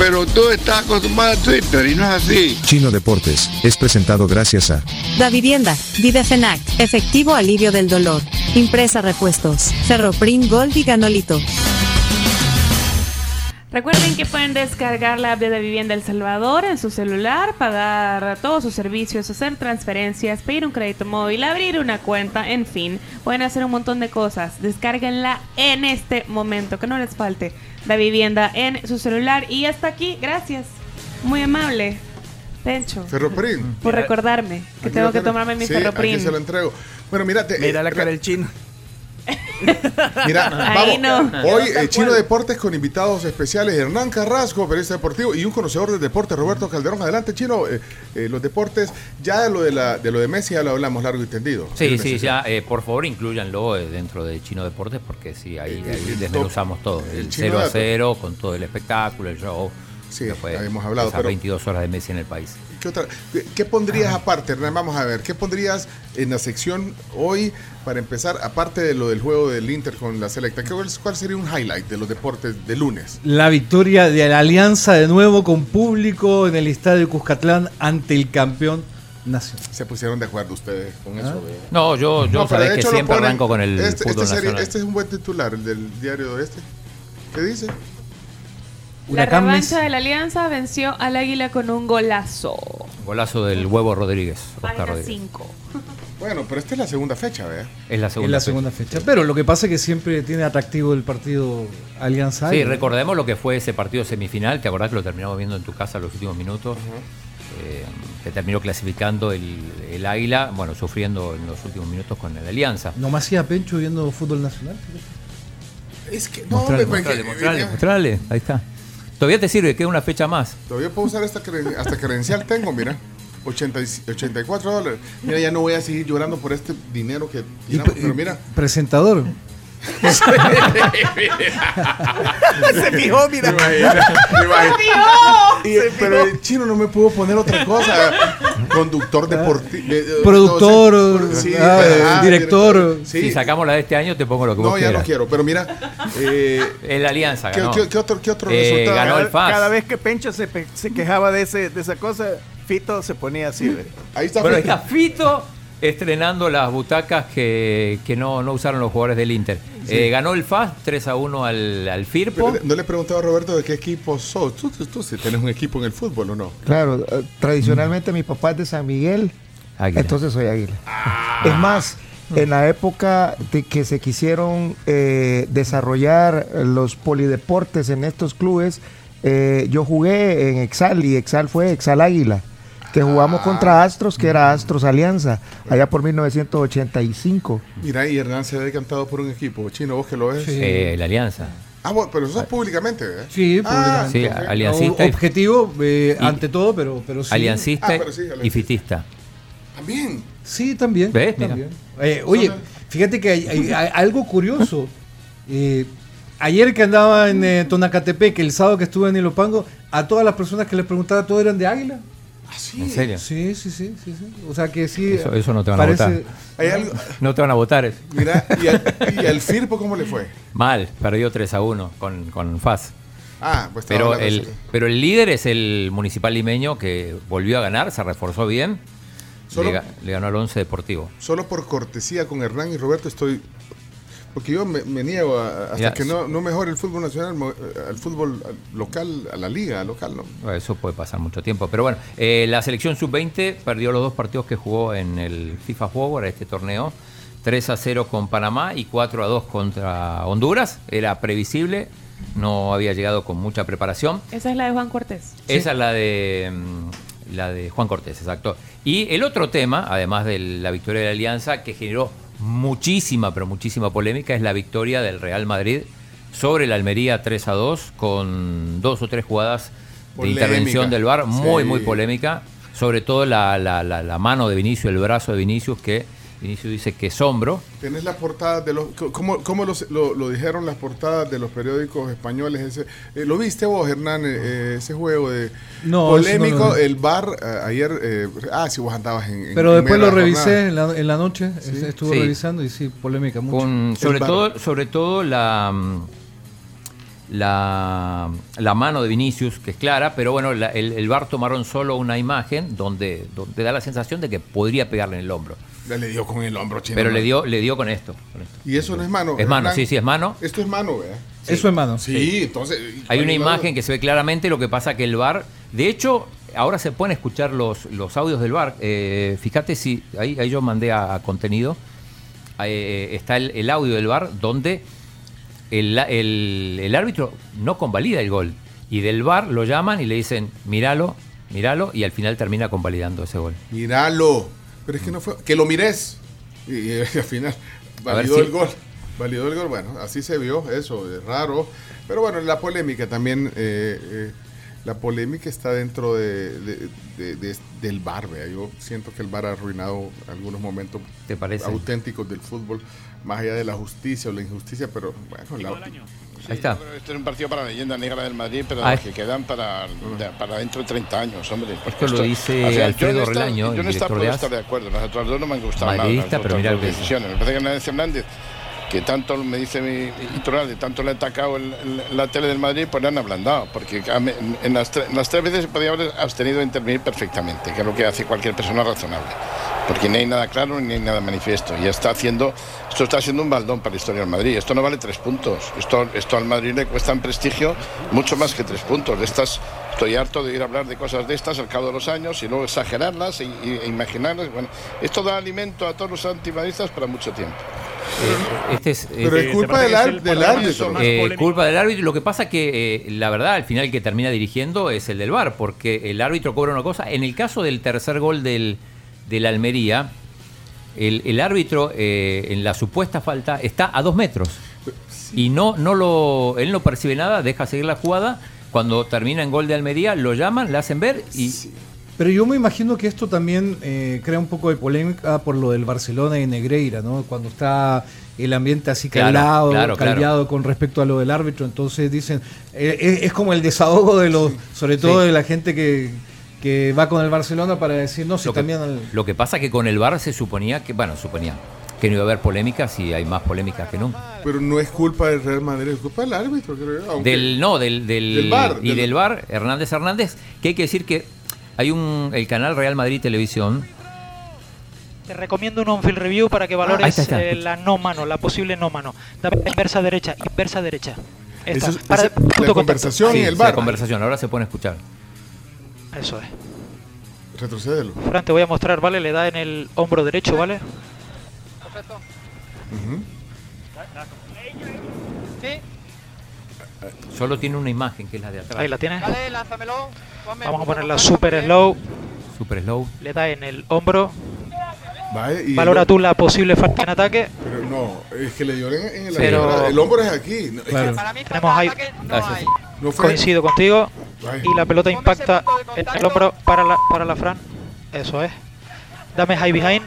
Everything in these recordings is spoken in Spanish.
Pero tú estás acostumbrado a Twitter y no es así. Chino Deportes, es presentado gracias a Da Vivienda, Videfenac, Efectivo Alivio del Dolor, Impresa Repuestos, Ferroprim Gold y Ganolito. Recuerden que pueden descargar la app de Vivienda El Salvador en su celular, pagar todos sus servicios, hacer transferencias, pedir un crédito móvil, abrir una cuenta, en fin. Pueden hacer un montón de cosas. Descárguenla en este momento, que no les falte la vivienda en su celular. Y hasta aquí, gracias. Muy amable, Pencho, Ferroprim. por recordarme que Aquí tengo que tomarme mi Sí, ferroprim. Aquí se lo entrego. Bueno, mírate. Mira eh, la re- cara del chino. Mira, Ahí vamos. no. Hoy eh, Chino Deportes con invitados especiales Hernán Carrasco, periodista deportivo, y un conocedor del deporte, Roberto Calderón. Adelante, Chino. eh, eh, los deportes, ya de lo de la de lo de Messi ya lo hablamos largo y tendido. Sí, sí, Messi. ya, eh, por favor, inclúyanlo eh, dentro de Chino Deportes porque sí, ahí, ahí desmenuzamos todo. el El Chino 0 a Dato. 0 con todo el espectáculo, el show. Sí, que fue habíamos hablado, esas pero- 22 horas de Messi en el país. ¿Qué, otra- qué- qué pondrías aparte, Hernán? Vamos a ver, ¿qué pondrías en la sección hoy para empezar, aparte de lo del juego del Inter con la selecta? ¿qué- ¿Cuál sería un highlight de los deportes de lunes? La victoria de la Alianza de nuevo con público en el estadio Cuscatlán ante el campeón nacional. Se pusieron de acuerdo ustedes con eso. ¿verdad? No, yo, yo No, sabés que siempre ponen- arranco con el este, fútbol este sería- nacional. este es un buen titular, el del diario de este. ¿Qué dice? La revancha de la Alianza venció al Águila con un golazo. Golazo del huevo Rodríguez, Oscar Página Rodríguez. 5. Bueno, pero esta es la segunda fecha, ¿verdad? Es la segunda. la fecha. segunda fecha. Pero lo que pasa es que siempre tiene atractivo el partido Alianza. Sí, recordemos lo que fue ese partido semifinal. ¿Te acordás que lo terminamos viendo en tu casa los últimos minutos? Eh, que terminó clasificando el, el Águila, bueno, sufriendo en los últimos minutos con el Alianza. No me hacía Pencho viendo fútbol nacional. Es que no, Mostrale, me- me- mostrale, me- mostrale, mostrale. Ahí está. Todavía te sirve, queda una fecha más. Todavía puedo usar esta creden- hasta credencial tengo, mira. 80 y- 84 dólares. Mira, ya no voy a seguir llorando por este dinero que tiramos, pero mira. Presentador. Se fijó, mira. Y- pero el chino no me pudo poner otra cosa. Conductor deportivo. Productor, ah, director. Sí. Si sacamos la de este año, te pongo lo que No, vos ya no quieras. quiero. Pero mira, eh, El Alianza ¿qué, ganó. qué- qué otro, qué otro Eh, resultado? ganó el Cada, FAS. cada vez que Pencho se, se quejaba de, ese, de esa cosa, Fito se ponía así. Ahí está. Ahí Fito. está Fito estrenando las butacas que, que no, no usaron los jugadores del Inter. Eh, ganó el FAS 3 a 1 al, al Firpo. Pero No le he preguntado a Roberto de qué equipo sos. Tú, tú, tú sí tienes un equipo en el fútbol o no. Claro, eh, tradicionalmente mi papá es de San Miguel, Águila. entonces soy águila. Es más, en la época de que se quisieron eh, desarrollar los polideportes en estos clubes, eh, yo jugué en Exal y Exal fue Exal Águila, que jugamos contra Astros, que era Astros Alianza, allá por 1985. Mira, y Hernán se ha decantado por un equipo. Chino, vos que lo ves. Eh, la Alianza. Ah, bueno, pero eso es públicamente, ¿eh? Sí, Ah, Sí, aliancista, Objetivo eh, y- ante todo, pero, pero sí. aliancista Ah, pero sí, aliancista. y fitista. También. Sí, también. ¿Ves? Mira. también. Eh, oye, fíjate que hay, hay- hay algo curioso. Eh, ayer que andaba en eh, Tonacatepec, el sábado que estuve en Ilopango, a todas las personas que les preguntaba, ¿todos eran de Águila? Ah, sí. ¿En serio? Sí, sí, sí, sí, sí. O sea que sí. Eso- eso no te van a votar. Hay algo. No te van a votar. Mira, ¿y al, y al Firpo cómo le fue? Mal, perdió 3 a 1 con, con FAS. Ah, pues Pero el, pero el líder es el municipal limeño que volvió a ganar, se reforzó bien. Solo- le ganó al 11 Deportivo. Solo por cortesía con Hernán y Roberto estoy. Porque yo me, me niego a- hasta que no, no mejore el fútbol nacional, eh, al fútbol local, a la liga local, ¿no? Bueno, Eso puede pasar mucho tiempo. Pero bueno, eh, la selección sub-20 perdió los dos partidos que jugó en el FIFA Forward, este torneo. 3 a 0 con Panamá y 4 a 2 contra Honduras. Era previsible, no había llegado con mucha preparación. Esa es la de Juan Cortés. Esa es la de mm, la de Juan Cortés, exacto. Y el otro tema, además de la victoria de la Alianza, que generó muchísima, pero muchísima polémica, es la victoria del Real Madrid sobre la Almería 3 a 2, con dos o tres jugadas de intervención del VAR, muy, Sí. muy polémica. sobre todo la, la- la- la mano de Vinicius, el brazo de Vinicius, que Vinicius dice que es hombro. Tenés las portadas de los. ¿Cómo, cómo los- lo, lo dijeron las portadas de los periódicos españoles? Ese, eh, ¿Lo viste vos, Hernán? eh, ese juego de. No, polémico. no vi. el bar eh, ayer. eh, ah, sí, vos andabas en. en- Pero en después lo revisé en la, en la noche, estuve Sí. revisando y sí, polémica mucho. Con, sobre, todo, sobre todo la, mm, la, la mano de Vinicius, que es clara, pero bueno, la- el, el VAR tomaron solo una imagen donde, donde da la sensación de que podría pegarle en el hombro. Ya le dio con el hombro, chino. Pero le dio, le dio con esto. con esto. Y eso no es mano. Es mano, Hernán. sí, sí, es mano. Esto es mano, ¿verdad? Eso es mano. Sí, entonces. Hay una ¿cuál es la imagen que se ve claramente, lo que pasa que el VAR, de hecho, ahora se pueden escuchar los, los audios del VAR. Eh, fíjate si, ahí, ahí yo mandé a, a contenido, Eh, está el, el audio del VAR donde el, el- el árbitro no convalida el gol. Y del VAR lo llaman y le dicen, míralo, míralo, y al final termina convalidando ese gol. Míralo. Pero es que no fue. Que lo mires. Y, y al final validó si- el gol. Validó el gol. Bueno, así se vio eso. Es raro. Pero bueno, la polémica también. eh, eh, la polémica está dentro de, de- de- de- del bar. vea. Yo siento que el bar ha arruinado algunos momentos ¿Te parece? auténticos del fútbol. Más allá de la justicia o la injusticia. Pero bueno, la, Ahí está. Este es un partido para la leyenda negra del Madrid, pero Ah, los que quedan para, para dentro de 30 años, hombre. Esto lo dice al final, Alfredo yo Yo el en esta director puedo de AS. estar de acuerdo. Las otras dos no me han gustado nada. Madridista, las pero mira lo que decisiones. Me parece que Hernández Hernández, que tanto me dice mi Iturralde, tanto le ha atacado la tele del Madrid, pues le han ablandado. Porque en las, tres veces se podía haber abstenido de intervenir perfectamente, que es lo que hace cualquier persona razonable. Porque ni hay nada claro ni hay nada manifiesto. Y está haciendo, esto está siendo un baldón para la historia del Madrid. Esto no vale tres puntos. Esto, al Madrid le cuesta en prestigio mucho más que tres puntos. Estas, estoy harto de ir a hablar de cosas de estas al cabo de los años y luego exagerarlas e, e imaginarlas. Bueno, esto da alimento a todos los antimadristas para mucho tiempo. Este es, Pero es culpa del, ar- del árbitro. Eh, culpa del árbitro. Lo que pasa que eh, la verdad, al final el que termina dirigiendo es el del VAR, porque el árbitro cobra una cosa. En el caso del tercer gol del, del Almería, el, el árbitro eh, en la supuesta falta está a dos metros. Y no, no lo, él no percibe nada, deja seguir la jugada. Cuando termina en gol de Almería, lo llaman, le hacen ver y Pero yo me imagino que esto también eh, crea un poco de polémica por lo del Barcelona y Negreira, ¿no? Cuando está el ambiente así calado, claro, claro. callado con respecto a lo del árbitro, entonces dicen, eh, es, es como el desahogo de los, sobre todo Sí. de la gente que, que va con el Barcelona para decir, no, si Lo que, al- lo que pasa que con el VAR se suponía que, bueno, suponía que no iba a haber polémicas y hay más polémicas que nunca. Pero no es culpa del Real Madrid, es culpa del árbitro, creo yo. aunque- Del, no, del, del, Del VAR, y del- del VAR, Hernández Hernández, que hay que decir que hay un, el canal Real Madrid Televisión, Te recomiendo un on-field review para que valores Ah, ahí está, está. eh, la no mano, la posible no mano. Dame inversa derecha, inversa derecha. Esta, Eso es- para- punto la conversación Sí, y el sí, VAR. la conversación, ahora se pueden escuchar. Eso es. Retrocédelo. Fran, te voy a mostrar, ¿vale? Le da en el hombro derecho, ¿vale? Solo tiene una imagen que es la de atrás. Ahí la tienes. Dale, lánzamelo. Ponme Vamos a ponerla super slow. Super slow. Le da en el hombro. Y Valora el- tú la posible falta en ataque. Pero no, es que le dio en, en el Pero- El hombro es aquí. no, es que- Tenemos ahí. no Coincido contigo. Y la pelota impacta en el hombro para la, para la Fran. Eso es. Dame high behind.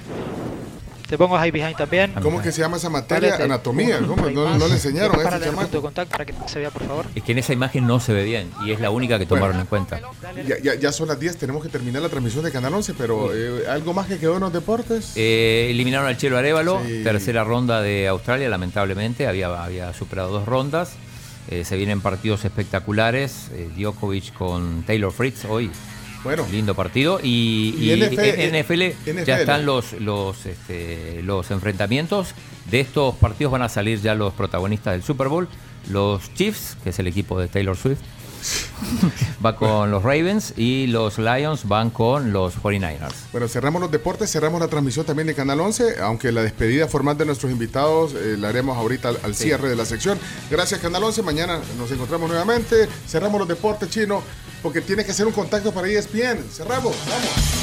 Te pongo high behind también. ¿Cómo que se llama esa materia? Anatomía. ¿Cómo? No, le enseñaron a el punto de contacto para que se vea, por favor. Es que en esa imagen no se ve bien y es la única que tomaron en cuenta. Ya, ya, ya son las 10, tenemos que terminar la transmisión de Canal 11, pero eh, ¿algo más que quedó en los deportes? Eh, eliminaron al Chelo Arevalo, Sí. tercera ronda de Australia, lamentablemente, había, había superado dos rondas. Eh, se vienen partidos espectaculares, eh, Djokovic con Taylor Fritz hoy. Bueno. Lindo partido. Y, Y y NFL, en NFL, NFL. ya están los, los, este, los enfrentamientos. De estos partidos van a salir ya los protagonistas del Super Bowl. Los Chiefs, que es el equipo de Taylor Swift, va con los Ravens y los Lions van con los 49ers. Bueno, cerramos los deportes, cerramos la transmisión también de Canal 11, aunque la despedida formal de nuestros invitados eh, la haremos ahorita al, al Sí. cierre de la sección. Gracias Canal 11, mañana nos encontramos nuevamente. Cerramos los deportes, chino, porque tiene que hacer un contacto para ESPN. Cerramos, vamos.